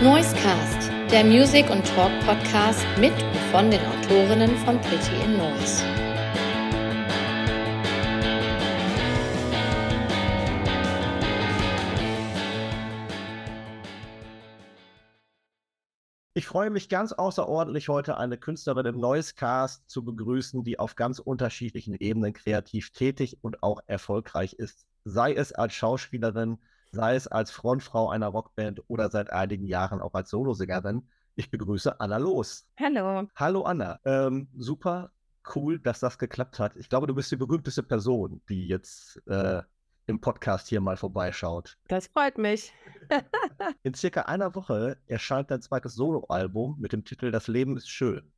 Noisecast, der Music- und Talk-Podcast mit und von den Autorinnen von Pretty in Noise. Ich freue mich ganz außerordentlich, heute eine Künstlerin im Noisecast zu begrüßen, die auf ganz unterschiedlichen Ebenen kreativ tätig und auch erfolgreich ist. Sei es als Schauspielerin, sei es als Frontfrau einer Rockband oder seit einigen Jahren auch als Solosängerin. Ich begrüße Anna Los. Hallo. Hallo Anna. Ähm, super cool, dass das geklappt hat. Ich glaube, du bist die berühmteste Person, die jetzt äh, im Podcast hier mal vorbeischaut. Das freut mich. In circa einer Woche erscheint dein zweites Soloalbum mit dem Titel Das Leben ist schön.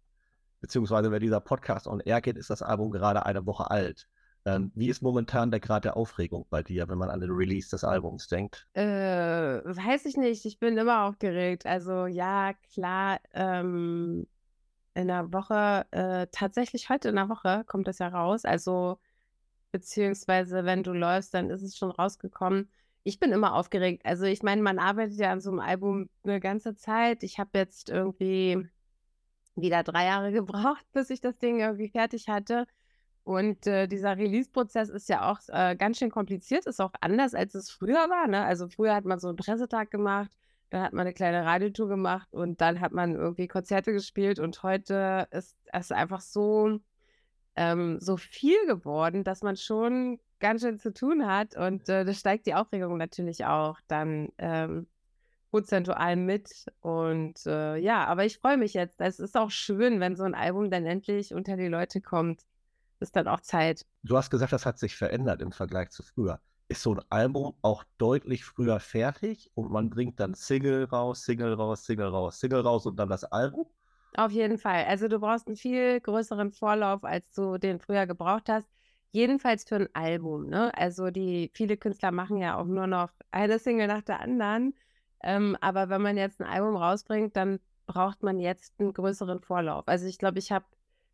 Beziehungsweise, wenn dieser Podcast on air geht, ist das Album gerade eine Woche alt. Ähm, wie ist momentan der Grad der Aufregung bei dir, wenn man an den Release des Albums denkt? Äh, weiß ich nicht. Ich bin immer aufgeregt. Also ja, klar, ähm, in der Woche, äh, tatsächlich heute in der Woche kommt das ja raus. Also beziehungsweise wenn du läufst, dann ist es schon rausgekommen. Ich bin immer aufgeregt. Also ich meine, man arbeitet ja an so einem Album eine ganze Zeit. Ich habe jetzt irgendwie wieder drei Jahre gebraucht, bis ich das Ding irgendwie fertig hatte. Und äh, dieser Release-Prozess ist ja auch äh, ganz schön kompliziert, ist auch anders, als es früher war. Ne? Also früher hat man so einen Pressetag gemacht, dann hat man eine kleine Radiotour gemacht und dann hat man irgendwie Konzerte gespielt und heute ist es einfach so, ähm, so viel geworden, dass man schon ganz schön zu tun hat und äh, da steigt die Aufregung natürlich auch dann ähm, prozentual mit und äh, ja, aber ich freue mich jetzt. Es ist auch schön, wenn so ein Album dann endlich unter die Leute kommt ist dann auch Zeit. Du hast gesagt, das hat sich verändert im Vergleich zu früher. Ist so ein Album auch deutlich früher fertig und man bringt dann Single raus, Single raus, Single raus, Single raus und dann das Album? Auf jeden Fall. Also du brauchst einen viel größeren Vorlauf, als du den früher gebraucht hast. Jedenfalls für ein Album. Ne? Also die viele Künstler machen ja auch nur noch eine Single nach der anderen. Ähm, aber wenn man jetzt ein Album rausbringt, dann braucht man jetzt einen größeren Vorlauf. Also ich glaube, ich habe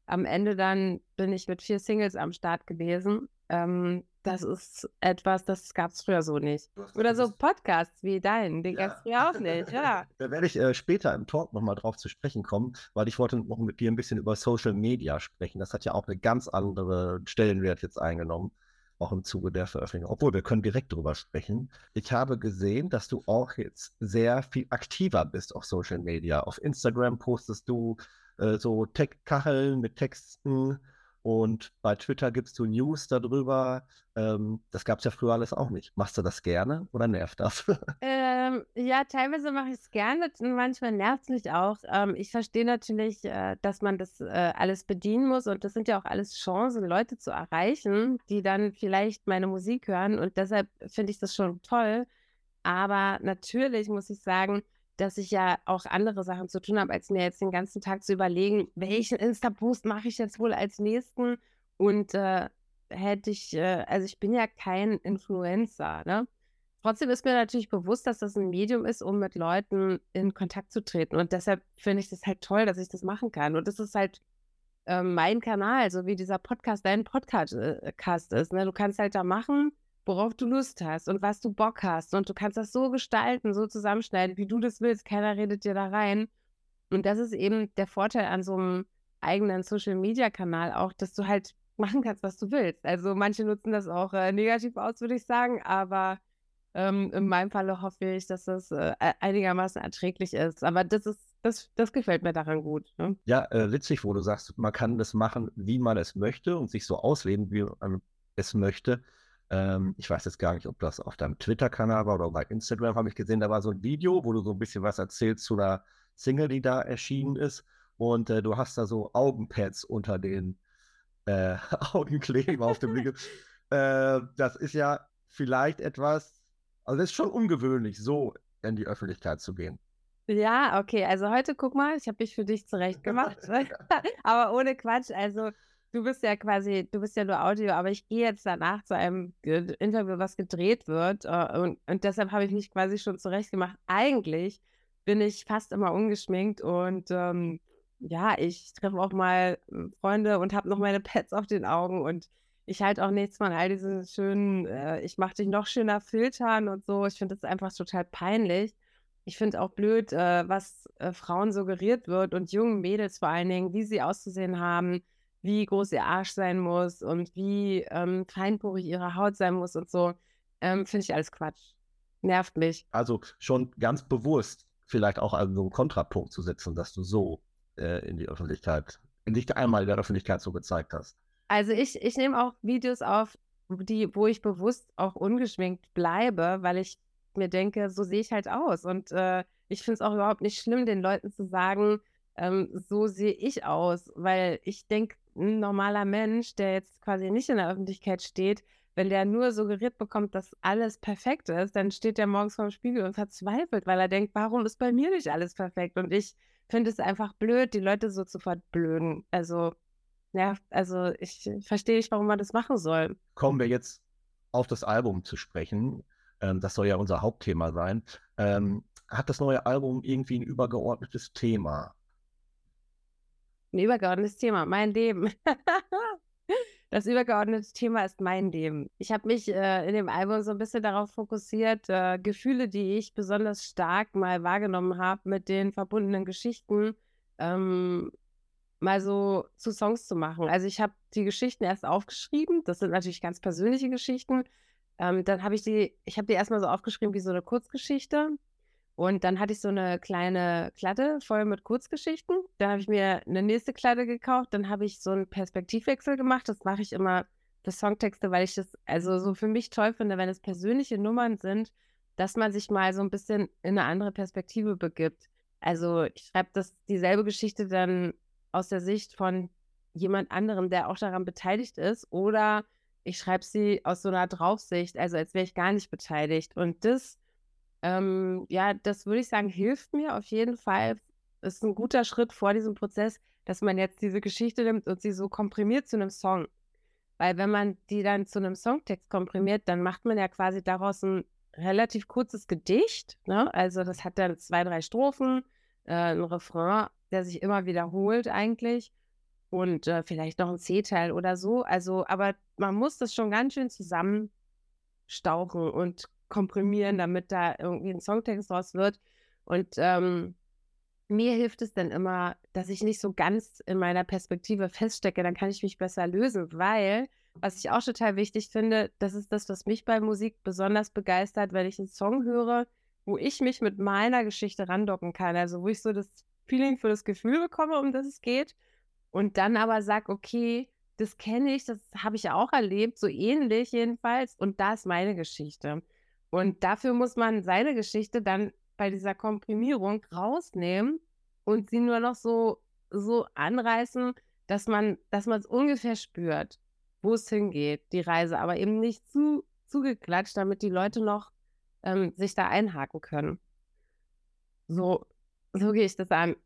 am Ende dann bin ich mit vier Singles am Start gewesen. Ähm, das ist etwas, das gab es früher so nicht. Oder so Podcasts wie deinen, den ja. gab es früher auch nicht, ja. Da werde ich äh, später im Talk nochmal drauf zu sprechen kommen, weil ich wollte noch mit dir ein bisschen über Social Media sprechen. Das hat ja auch eine ganz andere Stellenwert jetzt eingenommen, auch im Zuge der Veröffentlichung. Obwohl, wir können direkt drüber sprechen. Ich habe gesehen, dass du auch jetzt sehr viel aktiver bist auf Social Media. Auf Instagram postest du äh, so Tech-Kacheln mit Texten und bei Twitter gibst du News darüber. Ähm, das gab es ja früher alles auch nicht. Machst du das gerne oder nervt das? ähm, ja, teilweise mache ich es gerne, manchmal nervt es mich auch. Ähm, ich verstehe natürlich, äh, dass man das äh, alles bedienen muss und das sind ja auch alles Chancen, Leute zu erreichen, die dann vielleicht meine Musik hören und deshalb finde ich das schon toll. Aber natürlich muss ich sagen, dass ich ja auch andere Sachen zu tun habe, als mir jetzt den ganzen Tag zu überlegen, welchen Insta-Post mache ich jetzt wohl als nächsten. Und äh, hätte ich, äh, also ich bin ja kein Influencer, ne? Trotzdem ist mir natürlich bewusst, dass das ein Medium ist, um mit Leuten in Kontakt zu treten. Und deshalb finde ich das halt toll, dass ich das machen kann. Und das ist halt äh, mein Kanal, so wie dieser Podcast dein Podcast äh, ist. Ne? Du kannst halt da machen, worauf du Lust hast und was du Bock hast. Und du kannst das so gestalten, so zusammenschneiden, wie du das willst. Keiner redet dir da rein. Und das ist eben der Vorteil an so einem eigenen Social-Media-Kanal auch, dass du halt machen kannst, was du willst. Also manche nutzen das auch äh, negativ aus, würde ich sagen, aber ähm, in meinem Falle hoffe ich, dass das äh, e-, einigermaßen erträglich ist. Aber das ist, das, das gefällt mir daran gut. Ne? Ja, äh, witzig, wo du sagst, man kann das machen, wie man es möchte und sich so ausleben, wie man es möchte. Ähm, ich weiß jetzt gar nicht, ob das auf deinem Twitter-Kanal war oder bei Instagram, habe ich gesehen, da war so ein Video, wo du so ein bisschen was erzählst zu einer Single, die da erschienen ist. Und äh, du hast da so Augenpads unter den äh, Augenkleben auf dem Blick. äh, das ist ja vielleicht etwas, also das ist schon ungewöhnlich, so in die Öffentlichkeit zu gehen. Ja, okay. Also heute guck mal, ich habe mich für dich zurecht gemacht. Aber ohne Quatsch. Also du bist ja quasi, du bist ja nur Audio, aber ich gehe jetzt danach zu einem Interview, was gedreht wird. Äh, und, und deshalb habe ich mich quasi schon zurecht gemacht. Eigentlich bin ich fast immer ungeschminkt und ähm, ja, ich treffe auch mal hm, Freunde und habe noch meine Pads auf den Augen und ich halte auch nichts von all diesen schönen, äh, ich mache dich noch schöner Filtern und so. Ich finde das einfach total peinlich. ich finde auch blöd, äh, was äh, Frauen suggeriert wird und jungen Mädels vor allen Dingen, wie sie auszusehen haben, wie groß ihr Arsch sein muss und wie ähm, feinporig ihre Haut sein muss und so. Ähm, finde ich alles Quatsch. Nervt mich. Also schon ganz bewusst vielleicht auch also einen Kontrapunkt zu setzen, dass du so äh, in die Öffentlichkeit, nicht einmal in der Öffentlichkeit so gezeigt hast. Also ich, ich nehme auch Videos auf, die, wo ich bewusst auch ungeschminkt bleibe, weil ich mir denke, so sehe ich halt aus. Und äh, ich finde es auch überhaupt nicht schlimm, den Leuten zu sagen, ähm, so sehe ich aus, weil ich denke, ein normaler Mensch, der jetzt quasi nicht in der Öffentlichkeit steht, wenn der nur suggeriert bekommt, dass alles perfekt ist, dann steht der morgens vorm Spiegel und verzweifelt, weil er denkt, warum ist bei mir nicht alles perfekt? Und ich finde es einfach blöd, die Leute so zu verblöden. Also, ja, also ich verstehe nicht, warum man das machen soll. Kommen wir jetzt auf das Album zu sprechen. Ähm, das soll ja unser Hauptthema sein. Ähm, hat das neue Album irgendwie ein übergeordnetes Thema? Ein übergeordnetes Thema, mein Leben. das übergeordnete Thema ist mein Leben. Ich habe mich äh, in dem Album so ein bisschen darauf fokussiert, äh, Gefühle, die ich besonders stark mal wahrgenommen habe, mit den verbundenen Geschichten ähm, mal so zu Songs zu machen. Also ich habe die Geschichten erst aufgeschrieben. Das sind natürlich ganz persönliche Geschichten. Ähm, dann habe ich die, ich habe die erstmal so aufgeschrieben wie so eine Kurzgeschichte. Und dann hatte ich so eine kleine Kladde voll mit Kurzgeschichten. Dann habe ich mir eine nächste Kladde gekauft. Dann habe ich so einen Perspektivwechsel gemacht. Das mache ich immer für Songtexte, weil ich das also so für mich toll finde, wenn es persönliche Nummern sind, dass man sich mal so ein bisschen in eine andere Perspektive begibt. Also ich schreibe das dieselbe Geschichte dann aus der Sicht von jemand anderem, der auch daran beteiligt ist, oder ich schreibe sie aus so einer Draufsicht, also als wäre ich gar nicht beteiligt. Und das, ähm, ja, das würde ich sagen, hilft mir auf jeden Fall. Ist ein guter Schritt vor diesem Prozess, dass man jetzt diese Geschichte nimmt und sie so komprimiert zu einem Song. Weil wenn man die dann zu einem Songtext komprimiert, dann macht man ja quasi daraus ein relativ kurzes Gedicht. Ne? Also das hat dann zwei, drei Strophen, äh, ein Refrain, der sich immer wiederholt eigentlich und äh, vielleicht noch ein C-Teil oder so. Also, aber man muss das schon ganz schön zusammenstauchen und komprimieren, damit da irgendwie ein Songtext draus wird. Und ähm, mir hilft es dann immer, dass ich nicht so ganz in meiner Perspektive feststecke, dann kann ich mich besser lösen, weil, was ich auch total wichtig finde, das ist das, was mich bei Musik besonders begeistert, wenn ich einen Song höre, wo ich mich mit meiner Geschichte randocken kann. Also wo ich so das Feeling für das Gefühl bekomme, um das es geht und dann aber sag, okay, das kenne ich, das habe ich auch erlebt, so ähnlich jedenfalls, und da ist meine Geschichte. Und dafür muss man seine Geschichte dann bei dieser Komprimierung rausnehmen und sie nur noch so, so anreißen, dass man, es ungefähr spürt, wo es hingeht, die Reise, aber eben nicht zu zugeklatscht, damit die Leute noch ähm, sich da einhaken können. So, so gehe ich das an.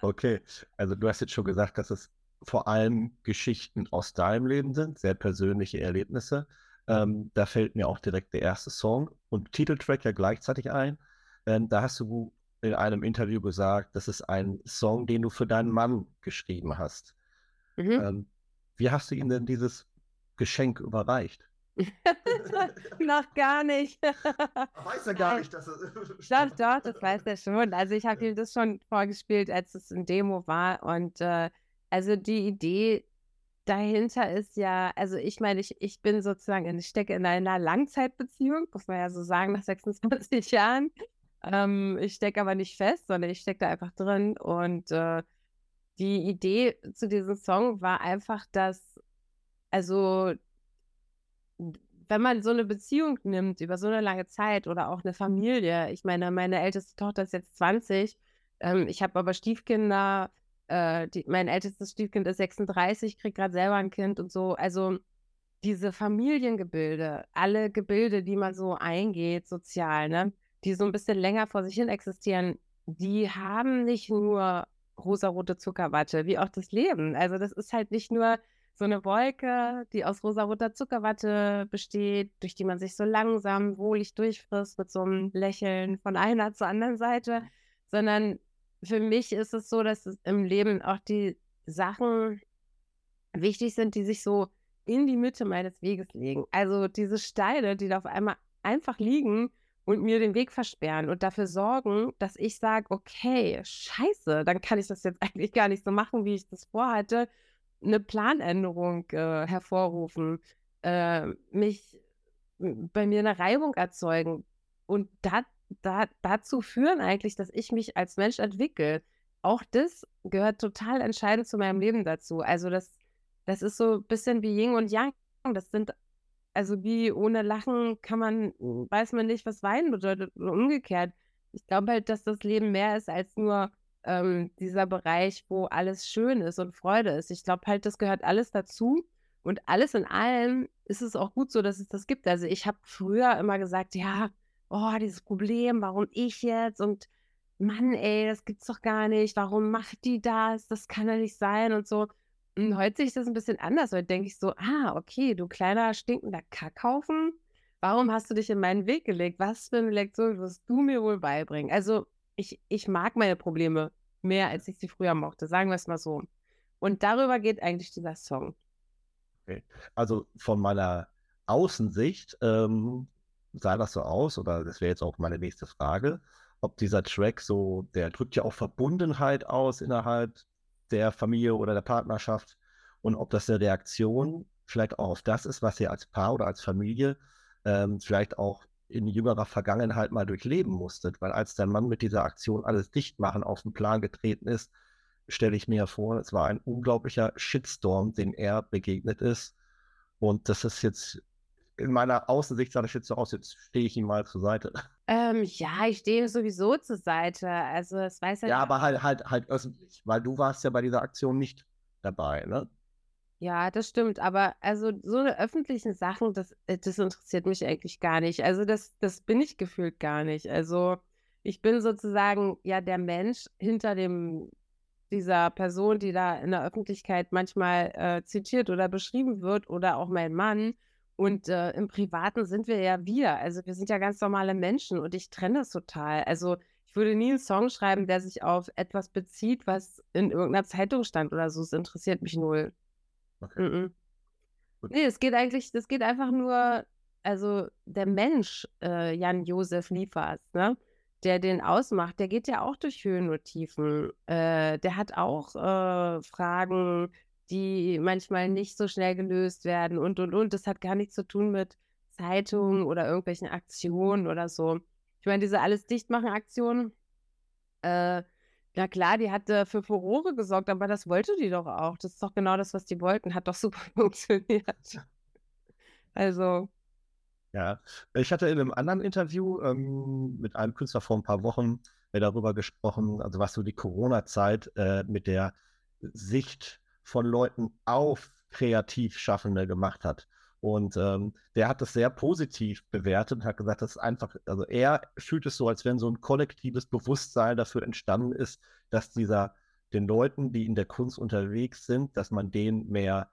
Okay, also du hast jetzt schon gesagt, dass es vor allem Geschichten aus deinem Leben sind, sehr persönliche Erlebnisse. Ähm, da fällt mir auch direkt der erste Song und Titeltrack ja gleichzeitig ein. Ähm, da hast du in einem Interview gesagt, das ist ein Song, den du für deinen Mann geschrieben hast. Mhm. Ähm, wie hast du ihm denn dieses Geschenk überreicht? Noch gar nicht. weiß er gar nicht, dass er. doch, doch, das weiß er schon. Also ich habe ihm das schon vorgespielt, als es ein Demo war. Und äh, also die Idee dahinter ist ja, also ich meine, ich, ich bin sozusagen, ich stecke in einer Langzeitbeziehung, muss man ja so sagen, nach 26 Jahren. Ähm, ich stecke aber nicht fest, sondern ich stecke da einfach drin. Und äh, die Idee zu diesem Song war einfach, dass, also wenn man so eine Beziehung nimmt über so eine lange Zeit oder auch eine Familie, ich meine, meine älteste Tochter ist jetzt 20, ähm, ich habe aber Stiefkinder, äh, die, mein ältestes Stiefkind ist 36, kriegt gerade selber ein Kind und so. Also diese Familiengebilde, alle Gebilde, die man so eingeht, sozial, ne, die so ein bisschen länger vor sich hin existieren, die haben nicht nur rosarote Zuckerwatte, wie auch das Leben. Also das ist halt nicht nur so eine Wolke, die aus rosaroter Zuckerwatte besteht, durch die man sich so langsam wohlig durchfrisst mit so einem Lächeln von einer zur anderen Seite, sondern für mich ist es so, dass es im Leben auch die Sachen wichtig sind, die sich so in die Mitte meines Weges legen. Also diese Steine, die da auf einmal einfach liegen und mir den Weg versperren und dafür sorgen, dass ich sage, okay, scheiße, dann kann ich das jetzt eigentlich gar nicht so machen, wie ich das vorhatte. Eine Planänderung äh, hervorrufen, äh, mich bei mir eine Reibung erzeugen und da, da, dazu führen eigentlich, dass ich mich als Mensch entwickle. Auch das gehört total entscheidend zu meinem Leben dazu. Also das, das ist so ein bisschen wie Yin und Yang. Das sind also wie ohne Lachen kann man, weiß man nicht, was Weinen bedeutet oder umgekehrt. Ich glaube halt, dass das Leben mehr ist als nur ähm, dieser Bereich, wo alles schön ist und Freude ist. Ich glaube halt, das gehört alles dazu. Und alles in allem ist es auch gut so, dass es das gibt. Also ich habe früher immer gesagt, ja, oh, dieses Problem, warum ich jetzt und Mann, ey, das gibt's doch gar nicht. Warum macht die das? Das kann ja nicht sein und so. Und heute sehe ich das ein bisschen anders. Heute denke ich so, ah, okay, du kleiner stinkender Kackhaufen, warum hast du dich in meinen Weg gelegt? Was für eine Lektion wirst du mir wohl beibringen? Also ich, ich mag meine Probleme mehr, als ich sie früher mochte, sagen wir es mal so. Und darüber geht eigentlich dieser Song. Okay. Also von meiner Außensicht ähm, sah das so aus, oder das wäre jetzt auch meine nächste Frage, ob dieser Track so, der drückt ja auch Verbundenheit aus innerhalb der Familie oder der Partnerschaft und ob das eine Reaktion vielleicht auch auf das ist, was ihr als Paar oder als Familie ähm, vielleicht auch in jüngerer Vergangenheit mal durchleben musstet. Weil als der Mann mit dieser Aktion alles dicht machen auf den Plan getreten ist, stelle ich mir vor, es war ein unglaublicher Shitstorm, dem er begegnet ist. Und das ist jetzt in meiner Außensicht sah das jetzt so aus, jetzt stehe ich ihm mal zur Seite. Ähm, ja, ich stehe sowieso zur Seite. Also es weiß ja. Ja, aber halt, halt, halt öffentlich, weil du warst ja bei dieser Aktion nicht dabei, ne? Ja, das stimmt. Aber also so eine öffentlichen Sachen, das, äh, das interessiert mich eigentlich gar nicht. Also das, das bin ich gefühlt gar nicht. Also ich bin sozusagen ja der Mensch hinter dem dieser Person, die da in der Öffentlichkeit manchmal äh, zitiert oder beschrieben wird, oder auch mein Mann. Und äh, im Privaten sind wir ja wir. Also wir sind ja ganz normale Menschen und ich trenne das total. Also ich würde nie einen Song schreiben, der sich auf etwas bezieht, was in irgendeiner Zeitung stand oder so. Es interessiert mich null. Okay. Mm -mm. Nee, es geht eigentlich, es geht einfach nur, also der Mensch, äh, Jan-Josef Liefers, ne? der den ausmacht, der geht ja auch durch Höhen und Tiefen. Äh, der hat auch äh, Fragen, die manchmal nicht so schnell gelöst werden und, und, und. Das hat gar nichts zu tun mit Zeitungen oder irgendwelchen Aktionen oder so. Ich meine, diese alles dichtmachen Aktionen, äh, na klar, die hat äh, für Furore gesorgt, aber das wollte die doch auch. Das ist doch genau das, was die wollten. Hat doch super funktioniert. Also. Ja, ich hatte in einem anderen Interview ähm, mit einem Künstler vor ein paar Wochen äh, darüber gesprochen, also was so die Corona-Zeit äh, mit der Sicht von Leuten auf Kreativschaffende gemacht hat. Und ähm, der hat das sehr positiv bewertet und hat gesagt, dass einfach, also er fühlt es so, als wenn so ein kollektives Bewusstsein dafür entstanden ist, dass dieser den Leuten, die in der Kunst unterwegs sind, dass man denen mehr,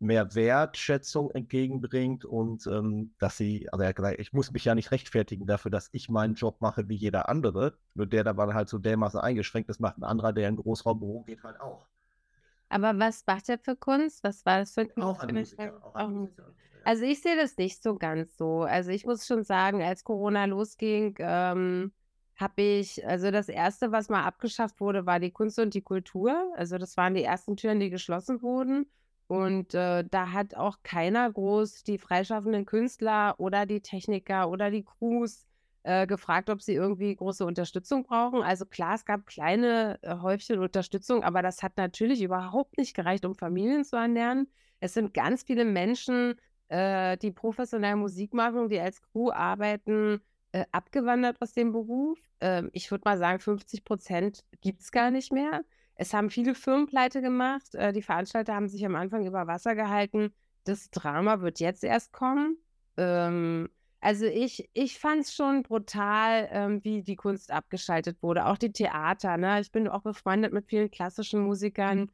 mehr Wertschätzung entgegenbringt und ähm, dass sie, also er hat gesagt, ich muss mich ja nicht rechtfertigen dafür, dass ich meinen Job mache wie jeder andere. Nur der da war halt so dermaßen eingeschränkt, das macht ein anderer, der in Großraumbüro geht, halt auch. Aber was macht er für Kunst? Was war das für Kunst? Auch ein Musiker, auch ein Musiker. Also ich sehe das nicht so ganz so. Also ich muss schon sagen, als Corona losging, ähm, habe ich, also das Erste, was mal abgeschafft wurde, war die Kunst und die Kultur. Also das waren die ersten Türen, die geschlossen wurden. Und äh, da hat auch keiner groß die freischaffenden Künstler oder die Techniker oder die Crews äh, gefragt, ob sie irgendwie große Unterstützung brauchen. Also klar, es gab kleine äh, Häufchen Unterstützung, aber das hat natürlich überhaupt nicht gereicht, um Familien zu ernähren. Es sind ganz viele Menschen, äh, die professionell Musik machen, die als Crew arbeiten, äh, abgewandert aus dem Beruf. Ähm, ich würde mal sagen, 50 Prozent gibt es gar nicht mehr. Es haben viele Firmen pleite gemacht. Äh, die Veranstalter haben sich am Anfang über Wasser gehalten. Das Drama wird jetzt erst kommen. Ähm, also ich, ich fand es schon brutal, ähm, wie die Kunst abgeschaltet wurde. Auch die Theater. Ne? Ich bin auch befreundet mit vielen klassischen Musikern. Mhm.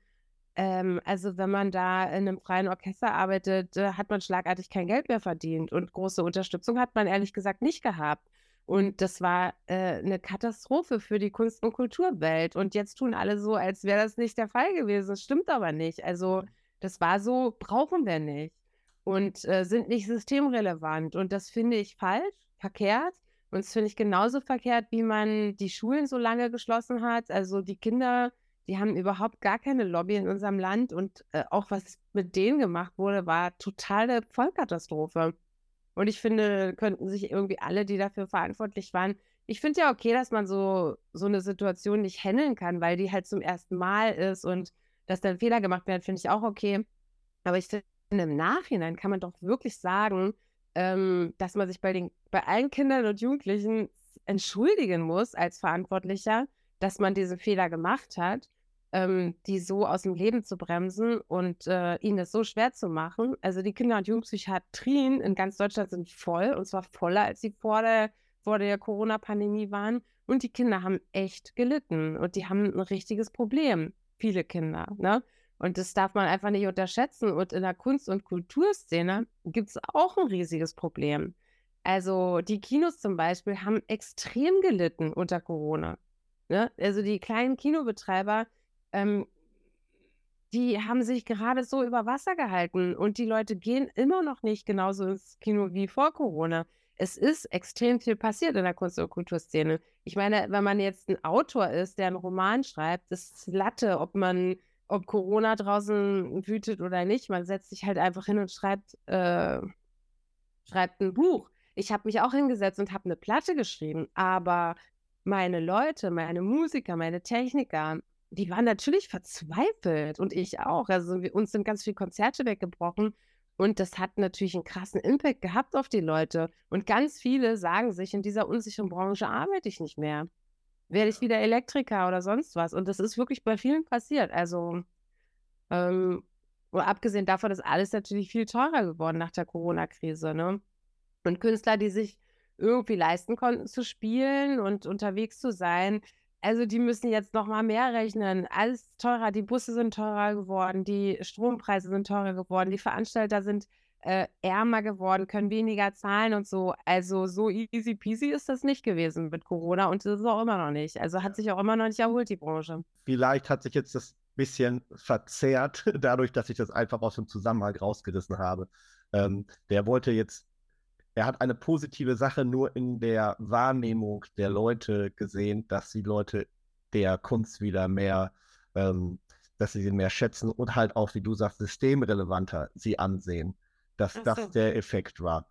Ähm, also wenn man da in einem freien Orchester arbeitet, äh, hat man schlagartig kein Geld mehr verdient. Und große Unterstützung hat man ehrlich gesagt nicht gehabt. Und das war äh, eine Katastrophe für die Kunst- und Kulturwelt. Und jetzt tun alle so, als wäre das nicht der Fall gewesen. Das stimmt aber nicht. Also das war so, brauchen wir nicht und äh, sind nicht systemrelevant. Und das finde ich falsch, verkehrt, Und das finde ich genauso verkehrt, wie man die Schulen so lange geschlossen hat. Also die Kinder, die haben überhaupt gar keine Lobby in unserem Land. Und äh, auch was mit denen gemacht wurde, war totale Vollkatastrophe. Und ich finde, könnten sich irgendwie alle, die dafür verantwortlich waren, ich finde ja okay, dass man so, so eine Situation nicht handeln kann, weil die halt zum ersten Mal ist und dass dann Fehler gemacht werden, finde ich auch okay. Aber ich finde, im Nachhinein kann man doch wirklich sagen, ähm, dass man sich bei, den, bei allen Kindern und Jugendlichen entschuldigen muss als Verantwortlicher, dass man diesen Fehler gemacht hat, ähm, die so aus dem Leben zu bremsen und äh, ihnen das so schwer zu machen. Also die Kinder- und Jugendpsychiatrien in ganz Deutschland sind voll und zwar voller, als sie vor der vor der Corona-Pandemie waren. Und die Kinder haben echt gelitten und die haben ein richtiges Problem. Viele Kinder. Ne? Und das darf man einfach nicht unterschätzen. Und in der Kunst- und Kulturszene gibt es auch ein riesiges Problem. Also die Kinos zum Beispiel haben extrem gelitten unter Corona. Ne? Also die kleinen Kinobetreiber, ähm, die haben sich gerade so über Wasser gehalten und die Leute gehen immer noch nicht genauso ins Kino wie vor Corona es ist extrem viel passiert in der Kunst- und Kulturszene. Ich meine, wenn man jetzt ein Autor ist, der einen Roman schreibt, das ist Latte, ob man, ob Corona draußen wütet oder nicht. Man setzt sich halt einfach hin und schreibt, äh, schreibt ein Buch. Ich habe mich auch hingesetzt und habe eine Platte geschrieben, aber meine Leute, meine Musiker, meine Techniker, die waren natürlich verzweifelt und ich auch. Also wir, uns sind ganz viele Konzerte weggebrochen und das hat natürlich einen krassen Impact gehabt auf die Leute. Und ganz viele sagen sich, in dieser unsicheren Branche arbeite ich nicht mehr. Werde ich wieder Elektriker oder sonst was. Und das ist wirklich bei vielen passiert. Also, ähm, abgesehen davon ist alles natürlich viel teurer geworden nach der Corona-Krise. Ne? Und Künstler, die sich irgendwie leisten konnten zu spielen und unterwegs zu sein, also die müssen jetzt noch mal mehr rechnen. Alles teurer, die Busse sind teurer geworden, die Strompreise sind teurer geworden, die Veranstalter sind äh, ärmer geworden, können weniger zahlen und so. Also so easy peasy ist das nicht gewesen mit Corona und das ist auch immer noch nicht. Also hat sich auch immer noch nicht erholt, die Branche. Vielleicht hat sich jetzt das bisschen verzerrt, dadurch, dass ich das einfach aus dem Zusammenhang rausgerissen habe. Ähm, der wollte jetzt er hat eine positive Sache nur in der Wahrnehmung der Leute gesehen, dass die Leute der Kunst wieder mehr, ähm, dass sie sie mehr schätzen und halt auch, wie du sagst, systemrelevanter sie ansehen. Dass so. das der Effekt war.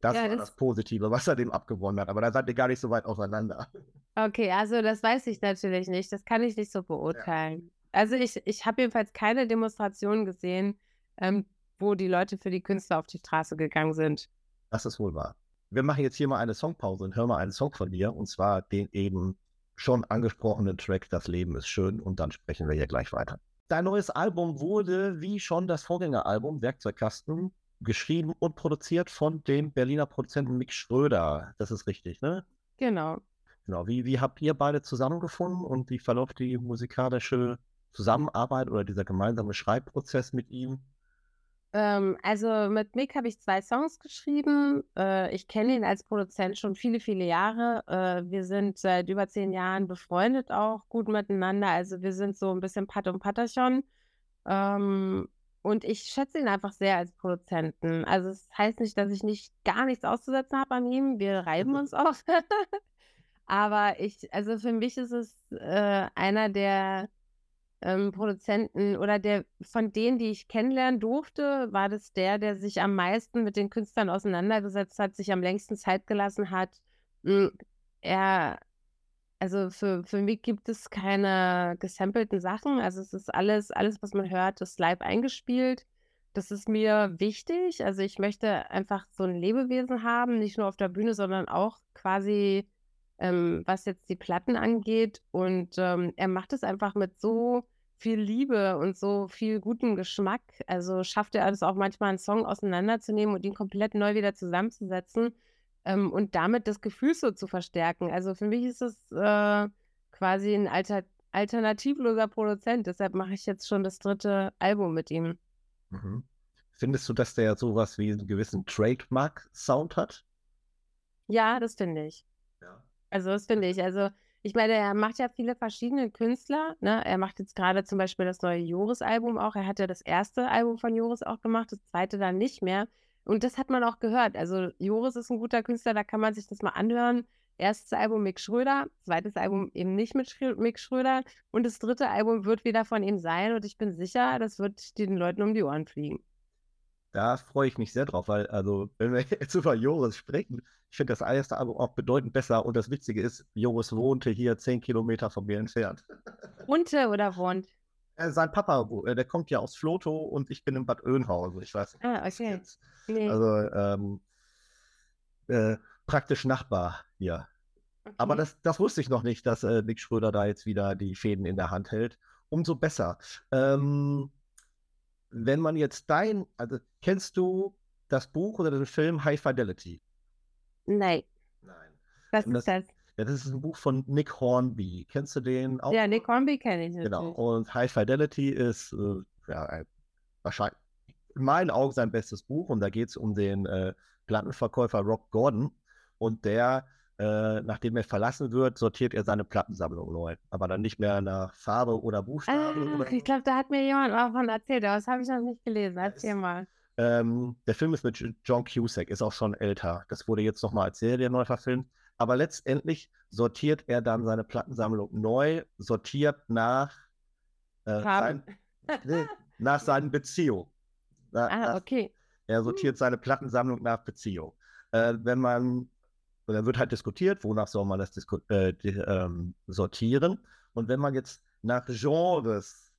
Das ja, war das, das, Positive, was er dem abgewonnen hat. Aber da seid ihr gar nicht so weit auseinander. Okay, also das weiß ich natürlich nicht. Das kann ich nicht so beurteilen. Ja. Also ich, ich habe jedenfalls keine Demonstration gesehen, ähm, wo die Leute für die Künstler auf die Straße gegangen sind. Das ist wohl wahr. Wir machen jetzt hier mal eine Songpause und hören mal einen Song von dir, und zwar den eben schon angesprochenen Track Das Leben ist schön, und dann sprechen wir hier gleich weiter. Dein neues Album wurde, wie schon das Vorgängeralbum Werkzeugkasten, geschrieben und produziert von dem Berliner Produzenten Mick Schröder. Das ist richtig, ne? Genau. Genau. Wie, wie habt ihr beide zusammengefunden und wie verläuft die musikalische Zusammenarbeit oder dieser gemeinsame Schreibprozess mit ihm? Ähm, also mit Mick habe ich zwei Songs geschrieben. Äh, ich kenne ihn als Produzent schon viele, viele Jahre. Äh, wir sind seit über zehn Jahren befreundet auch gut miteinander. Also wir sind so ein bisschen Pat und Patterchon. Ähm, und ich schätze ihn einfach sehr als Produzenten. Also es das heißt nicht, dass ich nicht gar nichts auszusetzen habe an ihm. Wir reiben uns auch. Aber ich, also für mich ist es äh, einer der ähm, Produzenten oder der von denen, die ich kennenlernen durfte, war das der, der sich am meisten mit den Künstlern auseinandergesetzt hat, sich am längsten Zeit gelassen hat. Hm, er, also für, für mich gibt es keine gesampelten Sachen. Also es ist alles, alles, was man hört, ist live eingespielt. Das ist mir wichtig. Also ich möchte einfach so ein Lebewesen haben, nicht nur auf der Bühne, sondern auch quasi ähm, was jetzt die Platten angeht. Und ähm, er macht es einfach mit so viel Liebe und so viel guten Geschmack. Also schafft er es auch manchmal, einen Song auseinanderzunehmen und ihn komplett neu wieder zusammenzusetzen ähm, und damit das Gefühl so zu verstärken. Also für mich ist es äh, quasi ein Alter alternativloser Produzent. Deshalb mache ich jetzt schon das dritte Album mit ihm. Mhm. Findest du, dass der sowas wie einen gewissen Trademark-Sound hat? Ja, das finde ich. Also das finde ich. Also ich meine, er macht ja viele verschiedene Künstler. Ne? Er macht jetzt gerade zum Beispiel das neue Joris-Album auch. Er hat ja das erste Album von Joris auch gemacht, das zweite dann nicht mehr. Und das hat man auch gehört. Also Joris ist ein guter Künstler, da kann man sich das mal anhören. Erstes Album Mick Schröder, zweites Album eben nicht mit Mick Schröder und das dritte Album wird wieder von ihm sein und ich bin sicher, das wird den Leuten um die Ohren fliegen. Da freue ich mich sehr drauf, weil, also, wenn wir jetzt über Joris sprechen, ich finde das erste Album auch bedeutend besser und das Witzige ist, Joris wohnte hier zehn Kilometer von mir entfernt. Wohnte oder wohnt? Äh, sein Papa, äh, der kommt ja aus Floto und ich bin in Bad Oeynhausen. Ich weiß nicht. Ah, okay. Nee. Also ähm, äh, praktisch Nachbar hier. Okay. Aber das, das wusste ich noch nicht, dass äh, Nick Schröder da jetzt wieder die Fäden in der Hand hält. Umso besser. Ähm, wenn man jetzt dein, also kennst du das Buch oder den Film High Fidelity? Nein. Nein. Was das, ist das? Ja, das ist ein Buch von Nick Hornby. Kennst du den auch? Ja, Nick Hornby kenne ich natürlich. Genau. Und High Fidelity ist äh, ja, wahrscheinlich in meinen Augen sein bestes Buch. Und da geht es um den äh, Plattenverkäufer Rob Gordon. Und der, äh, nachdem er verlassen wird, sortiert er seine Plattensammlung neu. Aber dann nicht mehr nach Farbe oder Buchstaben. Ah, oder ich glaube, da hat mir jemand auch von erzählt. Aber das habe ich noch nicht gelesen. Erzähl mal. Ähm, der Film ist mit John Cusack, ist auch schon älter. Das wurde jetzt nochmal als Serie neu verfilmt. Aber letztendlich sortiert er dann seine Plattensammlung neu, sortiert nach, äh, sein, nee, nach seinen Beziehungen. Na, ah, okay. Er hm. sortiert seine Plattensammlung nach Beziehung. Äh, wenn man, dann wird halt diskutiert, wonach soll man das äh, die, ähm, sortieren. Und wenn man jetzt nach Genres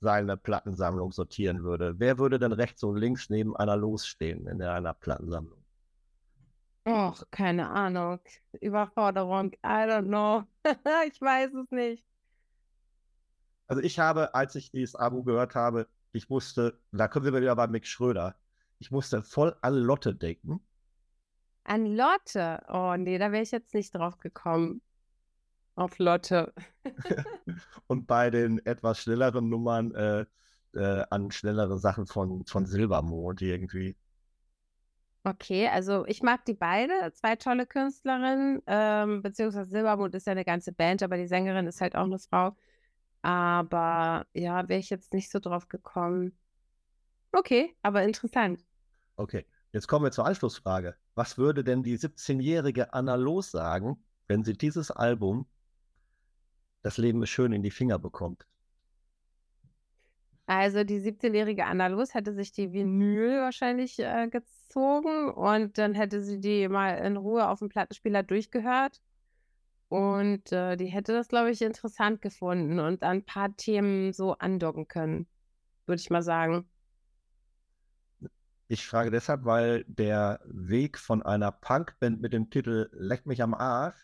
seine Plattensammlung sortieren würde, wer würde dann rechts und links neben einer losstehen in einer Plattensammlung? Och, keine Ahnung. Überforderung. I don't know. ich weiß es nicht. Also ich habe, als ich dieses Abo gehört habe, ich musste, da kommen wir wieder bei Mick Schröder, ich musste voll an Lotte denken. An Lotte? Oh nee, da wäre ich jetzt nicht drauf gekommen. Auf Lotte. Und bei den etwas schnelleren Nummern äh, äh, an schnellere Sachen von, von Silbermond irgendwie. Okay, also ich mag die beide, zwei tolle Künstlerinnen, ähm, beziehungsweise Silbermond ist ja eine ganze Band, aber die Sängerin ist halt auch eine Frau. Aber ja, wäre ich jetzt nicht so drauf gekommen. Okay, aber interessant. Okay, jetzt kommen wir zur Anschlussfrage. Was würde denn die 17-jährige Anna Los sagen, wenn sie dieses Album Das Leben ist schön in die Finger bekommt? Also die 17-jährige Anna Los hätte sich die Vinyl wahrscheinlich äh, gezogen und dann hätte sie die mal in Ruhe auf dem Plattenspieler durchgehört. Und äh, die hätte das, glaube ich, interessant gefunden und an ein paar Themen so andocken können, würde ich mal sagen. Ich frage deshalb, weil der Weg von einer Punkband mit dem Titel Leck mich am Arsch.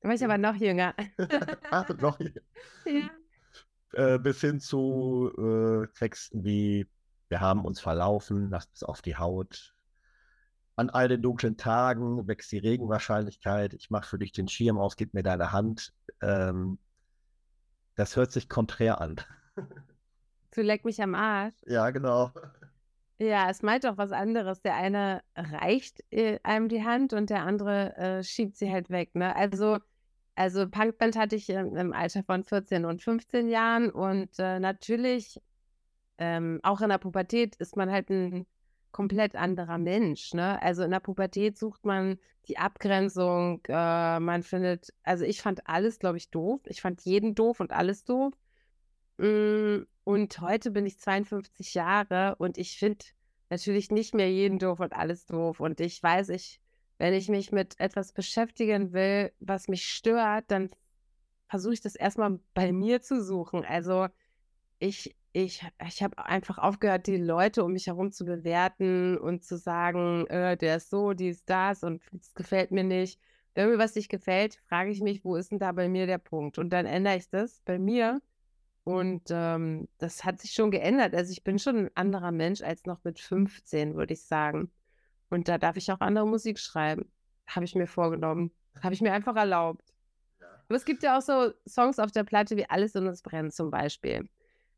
Da war ich aber noch jünger. Ach, noch jünger. Ja. Äh, bis hin zu äh, Texten wie Wir haben uns verlaufen, lasst es auf die Haut. An all den dunklen Tagen wächst die Regenwahrscheinlichkeit. Ich mache für dich den Schirm aus, gib mir deine Hand. Ähm, das hört sich konträr an. Du leck mich am Arsch. Ja, genau. Ja, es meint doch was anderes. Der eine reicht äh, einem die Hand und der andere äh, schiebt sie halt weg. Ne? Also also Punkband hatte ich im, Alter von 14 und 15 Jahren und äh, natürlich ähm, auch in der Pubertät ist man halt ein komplett anderer Mensch. Ne? Also in der Pubertät sucht man die Abgrenzung, äh, man findet, also ich fand alles, glaube ich, doof. Ich fand jeden doof und alles doof. Mm, und heute bin ich 52 Jahre und ich finde natürlich nicht mehr jeden doof und alles doof. Und ich weiß, ich wenn ich mich mit etwas beschäftigen will, was mich stört, dann versuche ich das erstmal bei mir zu suchen. Also ich, ich, ich habe einfach aufgehört, die Leute um mich herum zu bewerten und zu sagen, äh, der ist so, die ist das und das gefällt mir nicht. Wenn mir was nicht gefällt, frage ich mich, wo ist denn da bei mir der Punkt? Und dann ändere ich das bei mir. Und ähm, das hat sich schon geändert. Also ich bin schon ein anderer Mensch als noch mit 15, würde ich sagen. Und da darf ich auch andere Musik schreiben. Habe ich mir vorgenommen. Habe ich mir einfach erlaubt. Aber es gibt ja auch so Songs auf der Platte wie Alles in uns brennt zum Beispiel.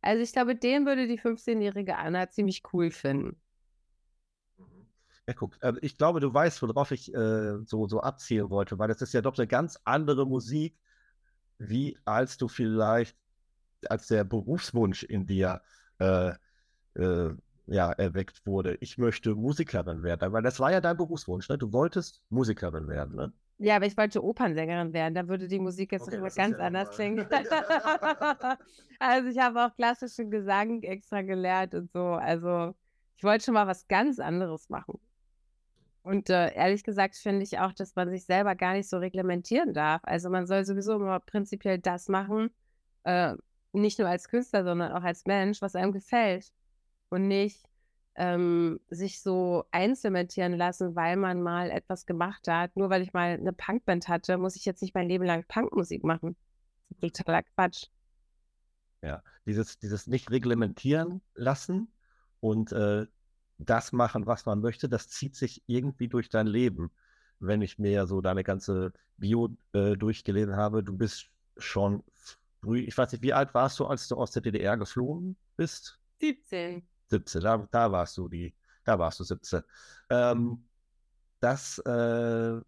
Also ich glaube, den würde die 15-jährige Anna ziemlich cool finden. Mhm. Ja, guck, äh, ich glaube, du weißt, worauf ich äh, so, so abzielen wollte, weil das ist ja doch eine ganz andere Musik, wie als du vielleicht, als der Berufswunsch in dir äh, äh, ja, erweckt wurde, ich möchte Musikerin werden, weil das war ja dein Berufswunsch, ne? Du wolltest Musikerin werden, ne? Ja, aber ich wollte Opernsängerin werden. Da würde die Musik jetzt okay, ganz ja anders klingen. also ich habe auch klassischen Gesang extra gelernt und so. Also ich wollte schon mal was ganz anderes machen. Und äh, ehrlich gesagt finde ich auch, dass man sich selber gar nicht so reglementieren darf. Also man soll sowieso immer prinzipiell das machen, äh, nicht nur als Künstler, sondern auch als Mensch, was einem gefällt. Und nicht ähm, sich so einzementieren lassen, weil man mal etwas gemacht hat. Nur weil ich mal eine Punkband hatte, muss ich jetzt nicht mein Leben lang Punkmusik machen. Totaler Quatsch. Ja, dieses, dieses nicht reglementieren lassen und äh, das machen, was man möchte, das zieht sich irgendwie durch dein Leben. Wenn ich mir so deine ganze Bio äh, durchgelesen habe, du bist schon früh, ich weiß nicht, wie alt warst du, als du aus der DDR geflogen bist? 17. 17, da, da warst du die, da warst du 17. Ähm, das äh,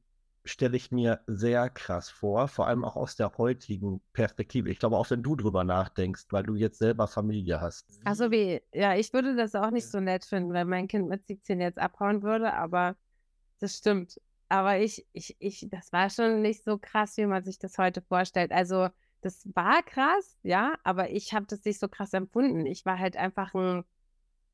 stelle ich mir sehr krass vor, vor allem auch aus der heutigen Perspektive. Ich glaube, auch wenn du drüber nachdenkst, weil du jetzt selber Familie hast. Achso, wie, ja, ich würde das auch nicht so nett finden, wenn mein Kind mit 17 jetzt abhauen würde, aber das stimmt. Aber ich, ich, ich, das war schon nicht so krass, wie man sich das heute vorstellt. Also, das war krass, ja, aber ich habe das nicht so krass empfunden. Ich war halt einfach ein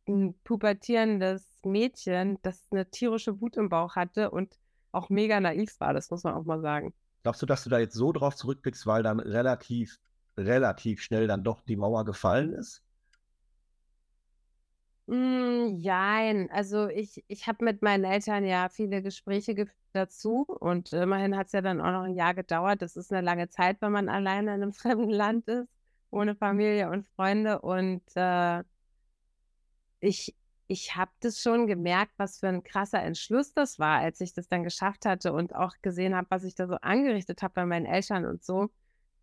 ein pubertierendes Mädchen, das eine tierische Wut im Bauch hatte und auch mega naiv war, das muss man auch mal sagen. Glaubst du, dass du da jetzt so drauf zurückblickst, weil dann relativ, relativ schnell dann doch die Mauer gefallen ist? Mm, jein, also ich, ich habe mit meinen Eltern ja viele Gespräche geführt dazu und immerhin hat es ja dann auch noch ein Jahr gedauert. Das ist eine lange Zeit, wenn man alleine in einem fremden Land ist, ohne Familie und Freunde und äh, ich, ich habe das schon gemerkt, was für ein krasser Entschluss das war, als ich das dann geschafft hatte und auch gesehen habe, was ich da so angerichtet habe bei meinen Eltern und so.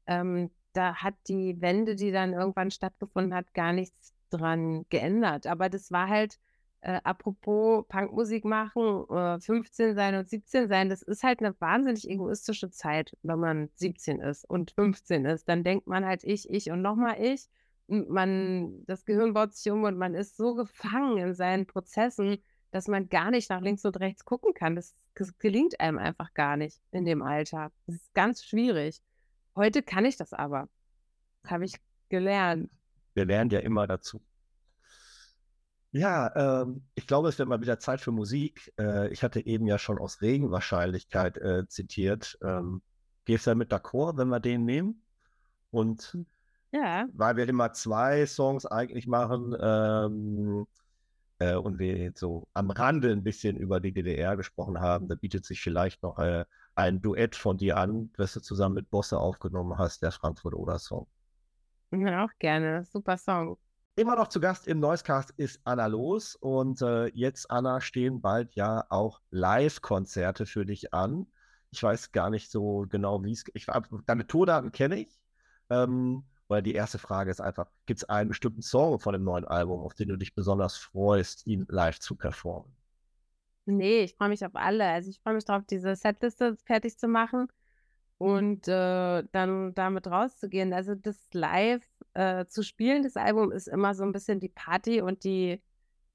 Ähm, da hat die Wende, die dann irgendwann stattgefunden hat, gar nichts dran geändert. Aber das war halt, äh, apropos Punkmusik machen, äh, 15 sein und 17 sein, das ist halt eine wahnsinnig egoistische Zeit, wenn man 17 ist und 15 ist. Dann denkt man halt ich, ich und nochmal ich man, das Gehirn baut sich um und man ist so gefangen in seinen Prozessen, dass man gar nicht nach links und rechts gucken kann. Das, das gelingt einem einfach gar nicht in dem Alter. Das ist ganz schwierig. Heute kann ich das aber. Das habe ich gelernt. Wir lernen ja immer dazu. Ja, ähm, ich glaube, es wird mal wieder Zeit für Musik. Äh, ich hatte eben ja schon aus Regenwahrscheinlichkeit äh, zitiert. Ähm, gehst du damit d'accord, wenn wir den nehmen? Und hm. Ja. Weil wir immer zwei Songs eigentlich machen ähm, äh, und wir so am Rande ein bisschen über die DDR gesprochen haben. Da bietet sich vielleicht noch äh, ein Duett von dir an, das du zusammen mit Bosse aufgenommen hast, der Frankfurt-Oder-Song. Ja, auch gerne. Super Song. Immer noch zu Gast im Noisecast ist Anna Los und äh, jetzt, Anna, stehen bald ja auch Live-Konzerte für dich an. Ich weiß gar nicht so genau, wie es. Deine Tourdaten kenne ich. Ähm, weil die erste Frage ist einfach, gibt es einen bestimmten Song von dem neuen Album, auf den du dich besonders freust, ihn live zu performen? Nee, ich freue mich auf alle. Also ich freue mich darauf, diese Setliste fertig zu machen und äh, dann damit rauszugehen. Also das live äh, zu spielen, das Album ist immer so ein bisschen die Party und die,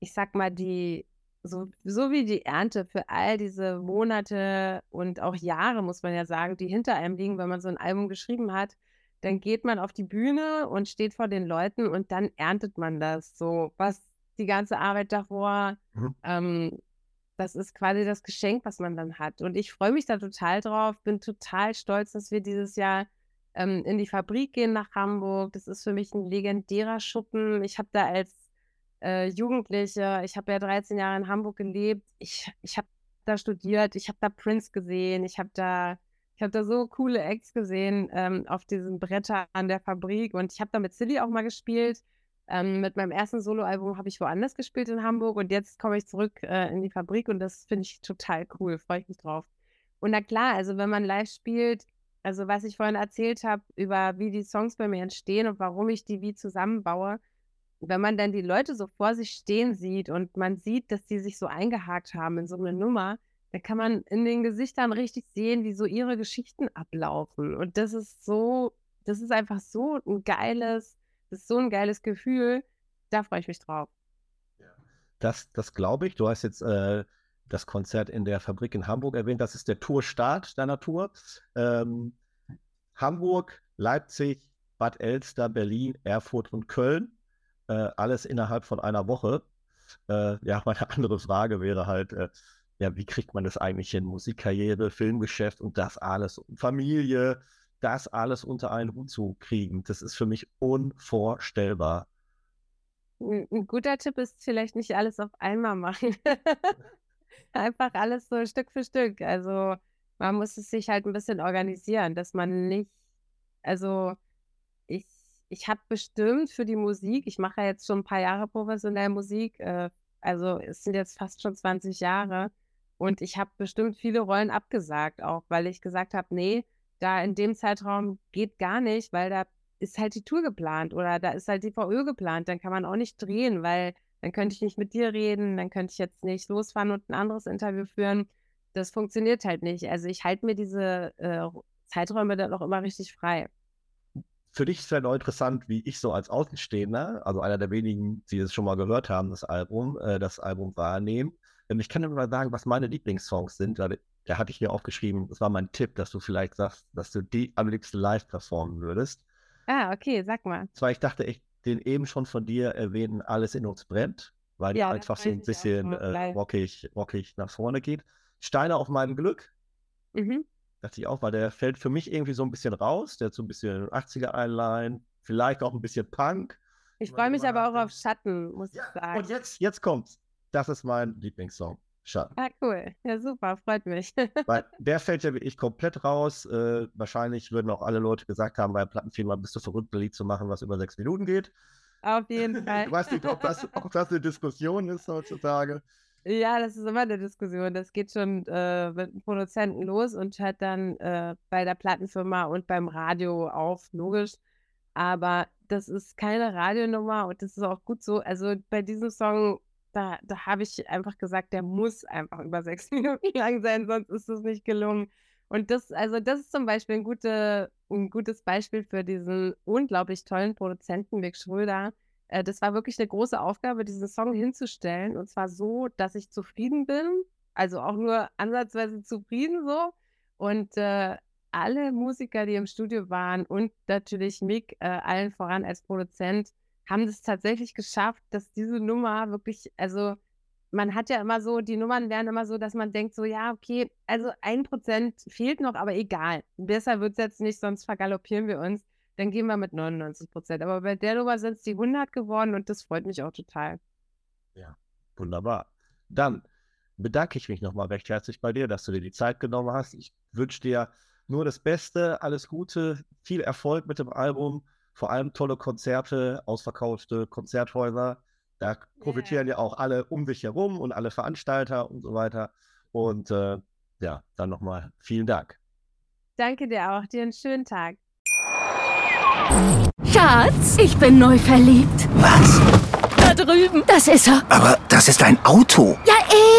ich sag mal, die, so, so wie die Ernte für all diese Monate und auch Jahre, muss man ja sagen, die hinter einem liegen, wenn man so ein Album geschrieben hat dann geht man auf die Bühne und steht vor den Leuten und dann erntet man das. So, was die ganze Arbeit davor, mhm. ähm, das ist quasi das Geschenk, was man dann hat. Und ich freue mich da total drauf, bin total stolz, dass wir dieses Jahr ähm, in die Fabrik gehen nach Hamburg. Das ist für mich ein legendärer Schuppen. Ich habe da als äh, Jugendliche, ich habe ja 13 Jahre in Hamburg gelebt, ich, ich habe da studiert, ich habe da Prince gesehen, ich habe da ich habe da so coole Acts gesehen ähm, auf diesen Bretter an der Fabrik und ich habe da mit Silly auch mal gespielt. Ähm, mit meinem ersten Soloalbum habe ich woanders gespielt in Hamburg und jetzt komme ich zurück äh, in die Fabrik und das finde ich total cool, freue ich mich drauf. Und na klar, also wenn man live spielt, also was ich vorhin erzählt habe über wie die Songs bei mir entstehen und warum ich die wie zusammenbaue, wenn man dann die Leute so vor sich stehen sieht und man sieht, dass die sich so eingehakt haben in so eine Nummer, da kann man in den Gesichtern richtig sehen, wie so ihre Geschichten ablaufen. Und das ist so, das ist einfach so ein geiles, das ist so ein geiles Gefühl. Da freue ich mich drauf. Das, das glaube ich. Du hast jetzt äh, das Konzert in der Fabrik in Hamburg erwähnt. Das ist der Tourstart deiner Tour. Ähm, Hamburg, Leipzig, Bad Elster, Berlin, Erfurt und Köln. Äh, alles innerhalb von einer Woche. Äh, ja, meine andere Frage wäre halt, äh, ja, wie kriegt man das eigentlich hin? Musikkarriere, Filmgeschäft und das alles, Familie, das alles unter einen Hut zu kriegen. Das ist für mich unvorstellbar. Ein guter Tipp ist vielleicht nicht alles auf einmal machen. Einfach alles so Stück für Stück. Also man muss es sich halt ein bisschen organisieren, dass man nicht, also ich, ich habe bestimmt für die Musik, ich mache ja jetzt schon ein paar Jahre professionell Musik, äh, also es sind jetzt fast schon 20 Jahre und ich habe bestimmt viele Rollen abgesagt, auch weil ich gesagt habe, nee, da in dem Zeitraum geht gar nicht, weil da ist halt die Tour geplant oder da ist halt die VÖ geplant, dann kann man auch nicht drehen, weil dann könnte ich nicht mit dir reden, dann könnte ich jetzt nicht losfahren und ein anderes Interview führen. Das funktioniert halt nicht. Also ich halte mir diese äh, Zeiträume dann auch immer richtig frei. Für dich ist ja noch interessant, wie ich so als Außenstehender, also einer der wenigen, die es schon mal gehört haben, das Album, äh, das Album wahrnehmen. Ähm, ich kann dir mal sagen, was meine Lieblingssongs sind. Da, da hatte ich mir aufgeschrieben, das war mein Tipp, dass du vielleicht sagst, dass du die am liebsten live performen würdest. Ah, okay, sag mal. Zwar, ich dachte echt, den eben schon von dir erwähnten Alles in uns brennt, weil ja, die einfach so ein bisschen äh, rockig, rockig nach vorne geht. Steine auf meinem Glück. Mhm. Dachte ich auch, weil der fällt für mich irgendwie so ein bisschen raus. Der hat so ein bisschen 80er-Einleihen, vielleicht auch ein bisschen Punk. Ich freue mich aber auch auf Schatten, muss ja, ich sagen. Und jetzt, jetzt kommt's. Das ist mein Lieblingssong. Schatten. Ah, cool. Ja, super, freut mich. Weil der fällt ja wirklich komplett raus. Äh, wahrscheinlich würden auch alle Leute gesagt haben, bei Plattenfirma bist du verrückt, ein Lied zu machen, was über sechs Minuten geht. Auf jeden Fall. ich weiß nicht, ob das, ob das eine Diskussion ist heutzutage. Ja, das ist immer eine Diskussion. Das geht schon äh, mit dem Produzenten los und hört dann äh, bei der Plattenfirma und beim Radio auf, logisch. Aber das ist keine Radionummer und das ist auch gut so. Also bei diesem Song da, da habe ich einfach gesagt, der muss einfach über sechs Minuten lang sein, sonst ist es nicht gelungen. Und das, also das ist zum Beispiel ein, gute, ein gutes Beispiel für diesen unglaublich tollen Produzenten Vic Schröder. Äh, das war wirklich eine große Aufgabe, diesen Song hinzustellen. Und zwar so, dass ich zufrieden bin. Also auch nur ansatzweise zufrieden so. Und äh, alle Musiker, die im Studio waren und natürlich Mick, äh, allen voran als Produzent, haben das tatsächlich geschafft, dass diese Nummer wirklich, also man hat ja immer so, die Nummern werden immer so, dass man denkt, so, ja, okay, also ein Prozent fehlt noch, aber egal. Besser wird es jetzt nicht, sonst vergaloppieren wir uns. Dann gehen wir mit 99 Prozent. Aber bei der Nummer sind es die 100 geworden und das freut mich auch total. Ja, wunderbar. Dann bedanke ich mich nochmal recht herzlich bei dir, dass du dir die Zeit genommen hast. Ich wünsche dir nur das Beste, alles Gute, viel Erfolg mit dem Album vor allem tolle Konzerte, ausverkaufte Konzerthäuser. Da profitieren yeah. ja auch alle um sich herum und alle Veranstalter und so weiter. Und äh, ja, dann nochmal vielen Dank. Danke dir auch. Dir einen schönen Tag. Schatz, ich bin neu verliebt. Was? Da drüben. Das ist er. Aber das ist ein Auto. Ja,